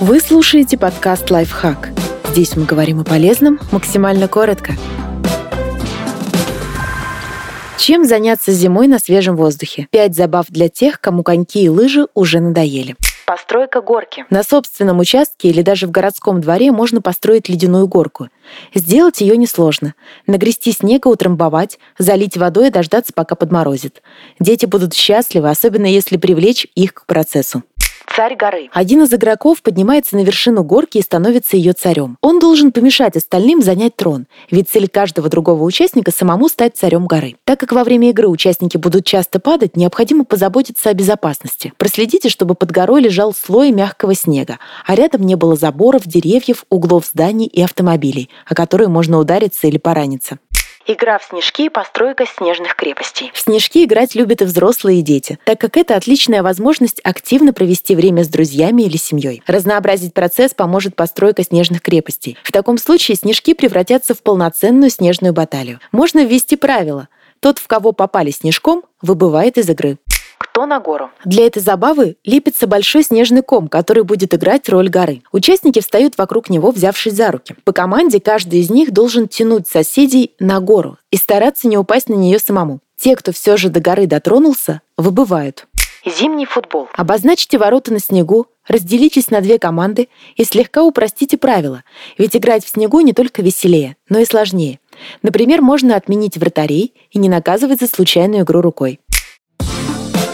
Вы слушаете подкаст «Лайфхак». Здесь мы говорим о полезном максимально коротко. Чем заняться зимой на свежем воздухе? Пять забав для тех, кому коньки и лыжи уже надоели. Постройка горки. На собственном участке или даже в городском дворе можно построить ледяную горку. Сделать ее несложно. Нагрести снега, утрамбовать, залить водой и дождаться, пока подморозит. Дети будут счастливы, особенно если привлечь их к процессу царь горы. Один из игроков поднимается на вершину горки и становится ее царем. Он должен помешать остальным занять трон, ведь цель каждого другого участника самому стать царем горы. Так как во время игры участники будут часто падать, необходимо позаботиться о безопасности. Проследите, чтобы под горой лежал слой мягкого снега, а рядом не было заборов, деревьев, углов зданий и автомобилей, о которые можно удариться или пораниться. Игра в снежки и постройка снежных крепостей. В снежки играть любят и взрослые, и дети, так как это отличная возможность активно провести время с друзьями или семьей. Разнообразить процесс поможет постройка снежных крепостей. В таком случае снежки превратятся в полноценную снежную баталию. Можно ввести правило. Тот, в кого попали снежком, выбывает из игры кто на гору. Для этой забавы лепится большой снежный ком, который будет играть роль горы. Участники встают вокруг него, взявшись за руки. По команде каждый из них должен тянуть соседей на гору и стараться не упасть на нее самому. Те, кто все же до горы дотронулся, выбывают. Зимний футбол. Обозначьте ворота на снегу, разделитесь на две команды и слегка упростите правила, ведь играть в снегу не только веселее, но и сложнее. Например, можно отменить вратарей и не наказывать за случайную игру рукой.